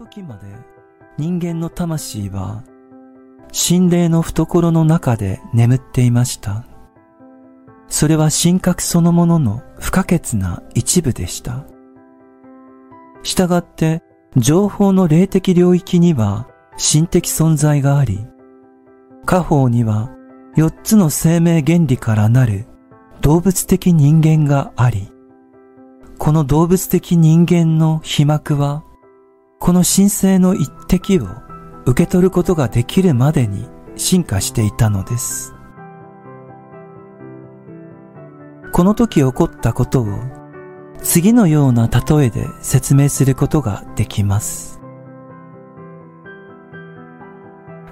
時まで人間の魂は心霊の懐の中で眠っていました。それは神格そのものの不可欠な一部でした。したがって、情報の霊的領域には心的存在があり、家宝には四つの生命原理からなる動物的人間があり、この動物的人間の被膜は、この神聖の一滴を受け取ることができるまでに進化していたのです。この時起こったことを次のような例えで説明することができます。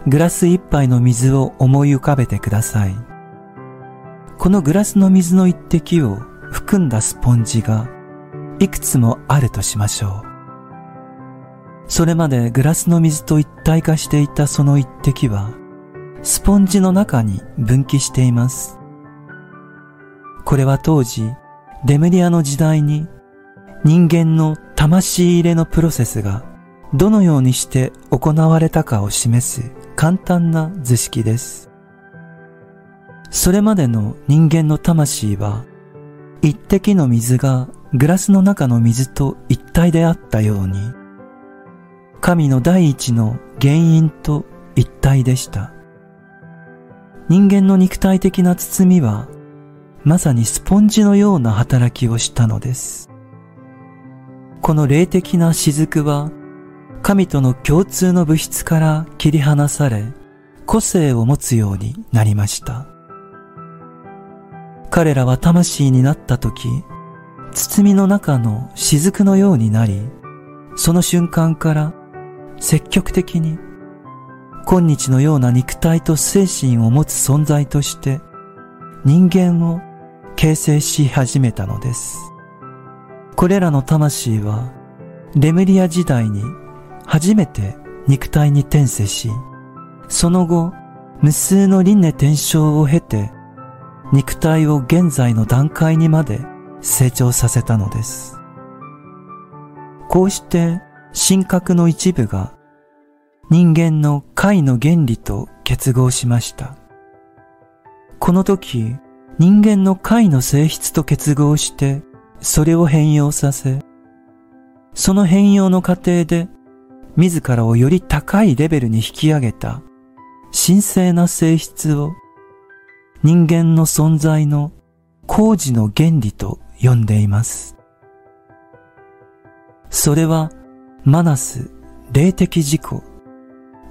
グラス一杯の水を思い浮かべてください。このグラスの水の一滴を含んだスポンジがいくつもあるとしましょう。それまでグラスの水と一体化していたその一滴はスポンジの中に分岐しています。これは当時レムリアの時代に人間の魂入れのプロセスがどのようにして行われたかを示す簡単な図式です。それまでの人間の魂は一滴の水がグラスの中の水と一体であったように神の第一の原因と一体でした。人間の肉体的な包みはまさにスポンジのような働きをしたのです。この霊的な雫は神との共通の物質から切り離され個性を持つようになりました。彼らは魂になった時、包みの中の雫のようになり、その瞬間から積極的に今日のような肉体と精神を持つ存在として人間を形成し始めたのです。これらの魂は、レムリア時代に初めて肉体に転生し、その後、無数の輪廻転生を経て、肉体を現在の段階にまで成長させたのです。こうして神格の一部が人間の解の原理と結合しました。この時、人間の解の性質と結合して、それを変容させ、その変容の過程で、自らをより高いレベルに引き上げた神聖な性質を人間の存在の工事の原理と呼んでいます。それはマナス、霊的自己、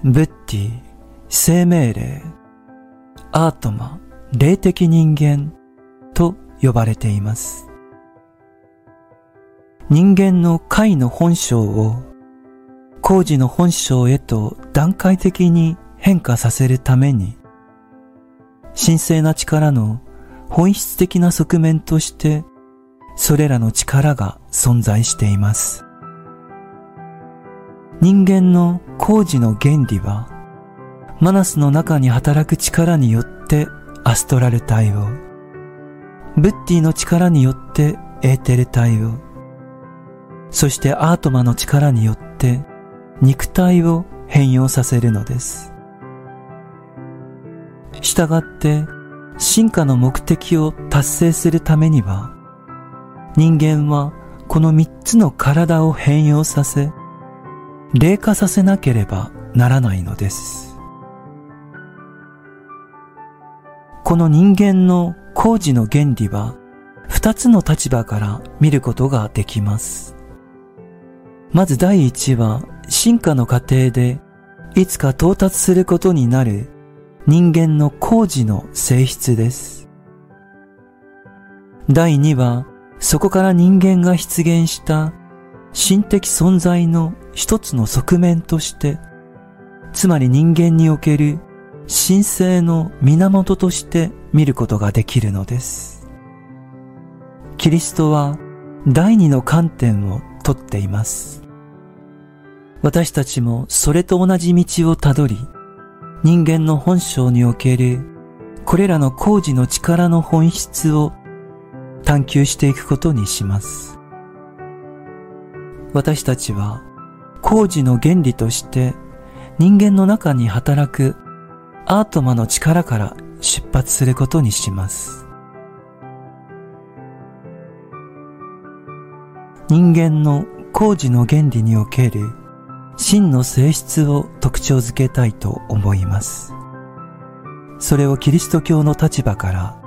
ブッティ、生命霊、アートマ、霊的人間と呼ばれています。人間の解の本性を工事の本性へと段階的に変化させるために神聖な力の本質的な側面としてそれらの力が存在しています。人間の工事の原理はマナスの中に働く力によってアストラル体を、ブッディの力によってエーテル体を、そしてアートマの力によって肉体を変容させるのです。したがって進化の目的を達成するためには人間はこの三つの体を変容させ霊化させなければならないのです。この人間の工事の原理は二つの立場から見ることができます。まず第一は進化の過程でいつか到達することになる人間の工事の性質です。第二はそこから人間が出現した心的存在の一つの側面として、つまり人間における神聖の源として見ることができるのです。キリストは第二の観点をとっています。私たちもそれと同じ道をたどり、人間の本性におけるこれらの工事の力の本質を探求していくことにします。私たちは工事の原理として人間の中に働くアートマの力から出発することにします。人間の工事の原理における真の性質を特徴づけたいと思います。それをキリスト教の立場から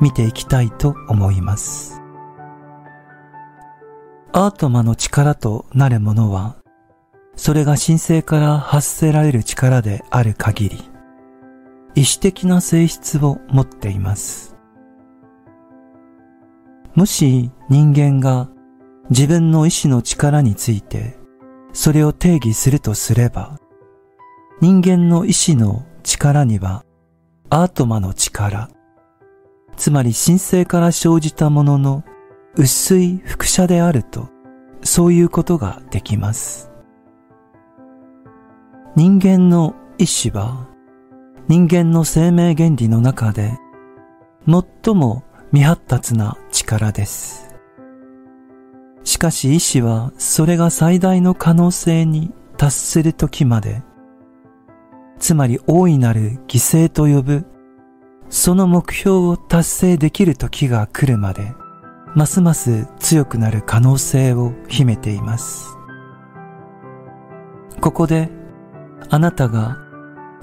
見ていきたいと思います。アートマの力となるものは、それが神聖から発せられる力である限り、意志的な性質を持っています。もし人間が自分の意志の力についてそれを定義するとすれば、人間の意志の力にはアートマの力、つまり神聖から生じたものの薄い輻射であると、そういうことができます。人間の意志は、人間の生命原理の中で、最も未発達な力です。しかし意志はそれが最大の可能性に達する時まで、つまり大いなる犠牲と呼ぶ、その目標を達成できる時が来るまで、ますます強くなる可能性を秘めています。ここであなたが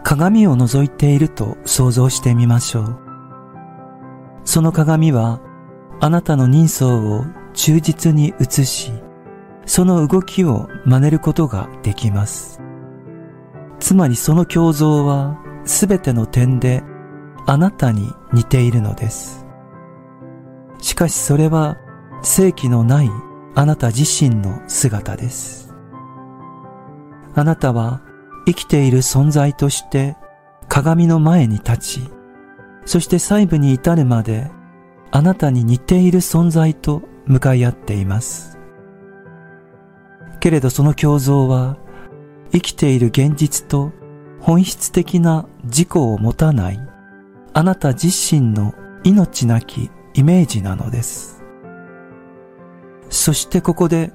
鏡を覗いていると想像してみましょう。その鏡はあなたの人相を忠実に映し、その動きを真似ることができます。つまりその胸像はすべての点であなたに似ているのです。しかしそれは正気のないあなた自身の姿です。あなたは生きている存在として鏡の前に立ち、そして細部に至るまであなたに似ている存在と向かい合っています。けれどその胸像は生きている現実と本質的な自己を持たないあなた自身の命なきイメージなのです。そしてここで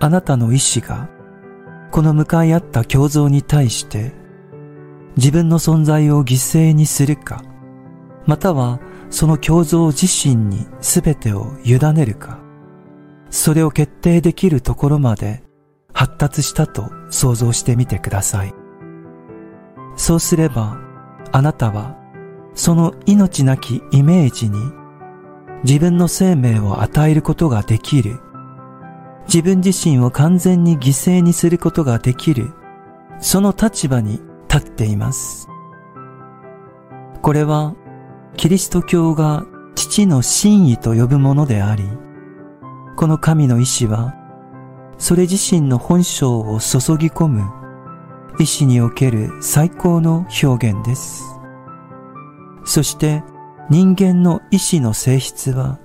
あなたの意志がこの向かい合った共像に対して自分の存在を犠牲にするか、またはその共像自身に全てを委ねるか、それを決定できるところまで発達したと想像してみてください。そうすれば、あなたはその命なきイメージに自分の生命を与えることができる。自分自身を完全に犠牲にすることができる。その立場に立っています。これは、キリスト教が父の真意と呼ぶものであり、この神の意志は、それ自身の本性を注ぎ込む意志における最高の表現です。そして人間の意志の性質は、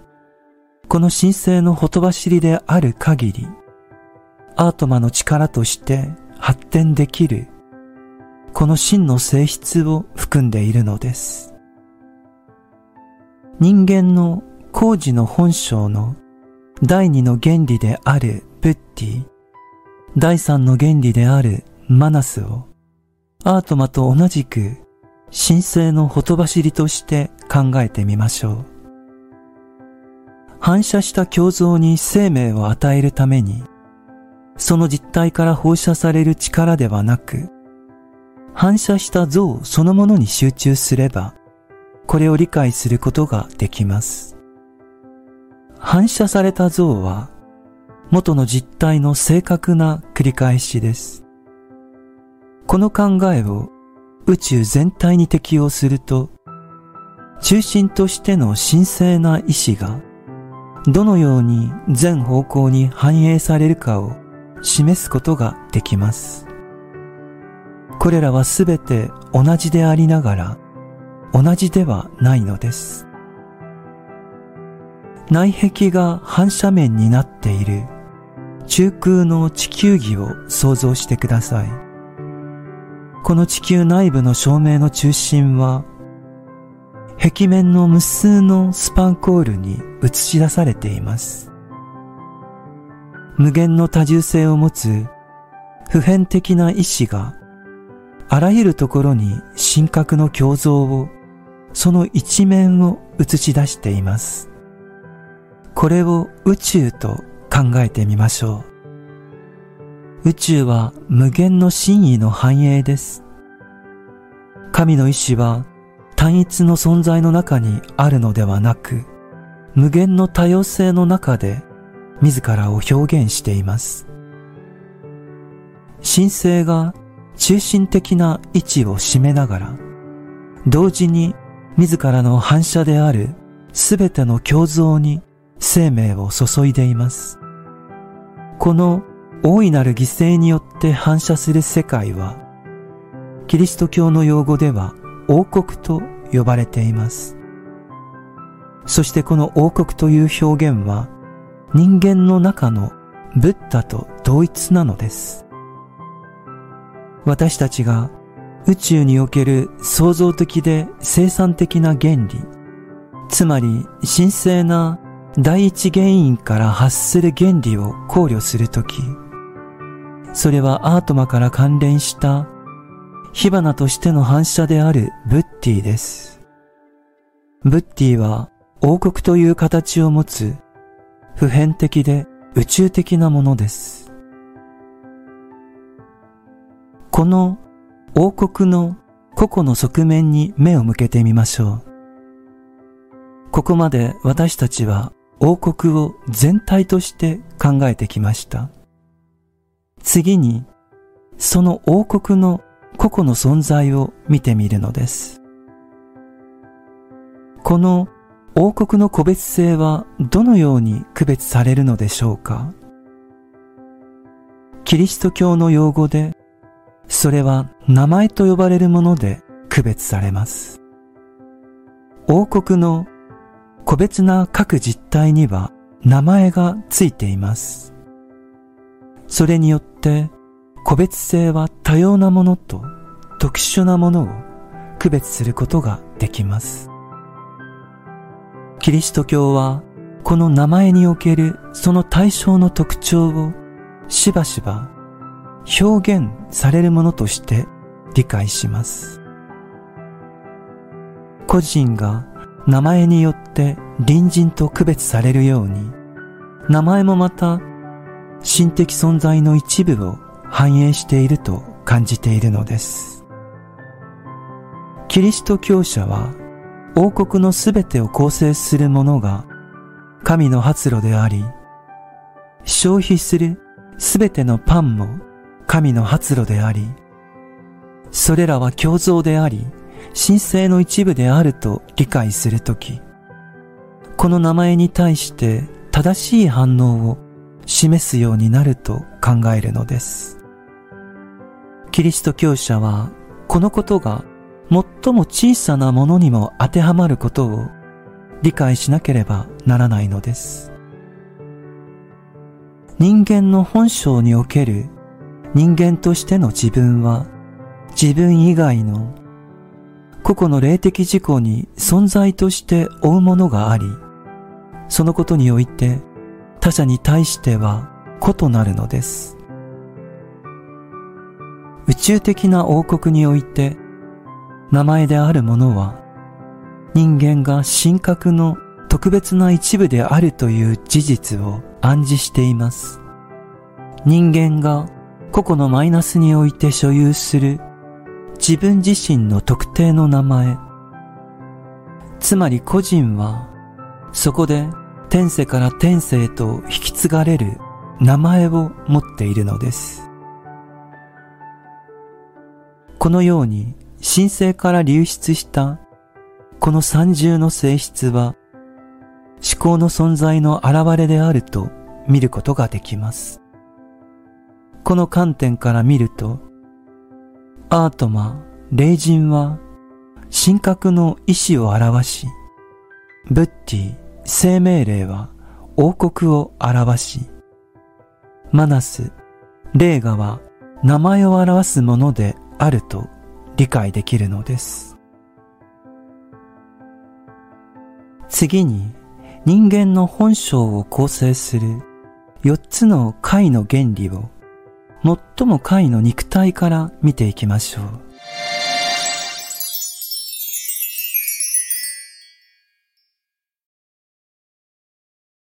この神聖のほとばしりである限り、アートマの力として発展できる、この真の性質を含んでいるのです。人間の工事の本性の第二の原理であるプッティ、第三の原理であるマナスを、アートマと同じく神聖のほとばしりとして考えてみましょう。反射した胸像に生命を与えるために、その実体から放射される力ではなく、反射した像そのものに集中すれば、これを理解することができます。反射された像は、元の実体の正確な繰り返しです。この考えを宇宙全体に適用すると、中心としての神聖な意志が、どのように全方向に反映されるかを示すことができます。これらはすべて同じでありながら、同じではないのです。内壁が反射面になっている中空の地球儀を想像してください。この地球内部の照明の中心は、壁面の無数のスパンコールに映し出されています。無限の多重性を持つ普遍的な意志があらゆるところに神格の共造を、その一面を映し出しています。これを宇宙と考えてみましょう。宇宙は無限の真意の繁栄です。神の意志は単一の存在の中にあるのではなく、無限の多様性の中で自らを表現しています。神聖が中心的な位置を占めながら、同時に自らの反射であるすべての共造に生命を注いでいます。この大いなる犠牲によって反射する世界は、キリスト教の用語では王国と呼ばれています。そしてこの王国という表現は人間の中のブッダと同一なのです。私たちが宇宙における創造的で生産的な原理、つまり神聖な第一原因から発する原理を考慮するとき、それはアートマから関連した火花としての反射であるブッティです。ブッティは王国という形を持つ普遍的で宇宙的なものです。この王国の個々の側面に目を向けてみましょう。ここまで私たちは王国を全体として考えてきました。次に、その王国の個々の存在を見てみるのです。この王国の個別性はどのように区別されるのでしょうか？キリスト教の用語で、それは名前と呼ばれるもので区別されます。王国の個別な各実体には名前がついています。それによって個別性は多様なものと特殊なものを区別することができます。キリスト教はこの名前におけるその対象の特徴をしばしば表現されるものとして理解します。個人が名前によって隣人と区別されるように、名前もまた心的存在の一部を反映していると感じているのです。キリスト教者は王国のすべてを構成するものが神の発露であり、消費するすべてのパンも神の発露であり、それらは共造であり、神聖の一部であると理解するとき、この名前に対して正しい反応を示すようになると考えるのです。キリスト教者はこのことが最も小さなものにも当てはまることを理解しなければならないのです。人間の本性における人間としての自分は自分以外の個々の霊的事項に存在として追うものがあり、そのことにおいて他者に対しては個となるのです。宇宙的な王国において名前であるものは人間が神格の特別な一部であるという事実を暗示しています。人間が個々のマイナスにおいて所有する自分自身の特定の名前、つまり個人は、そこで天世から天世へと引き継がれる名前を持っているのです。このように神聖から流出したこの三重の性質は思考の存在の現れであると見ることができます。この観点から見るとアートマ、霊人は神格の意志を表し、ブッティ、生命霊は王国を表し、マナス、霊ガは名前を表すものであると理解できるのです。次に人間の本性を構成する4つの解の原理を最も解の肉体から見ていきましょう。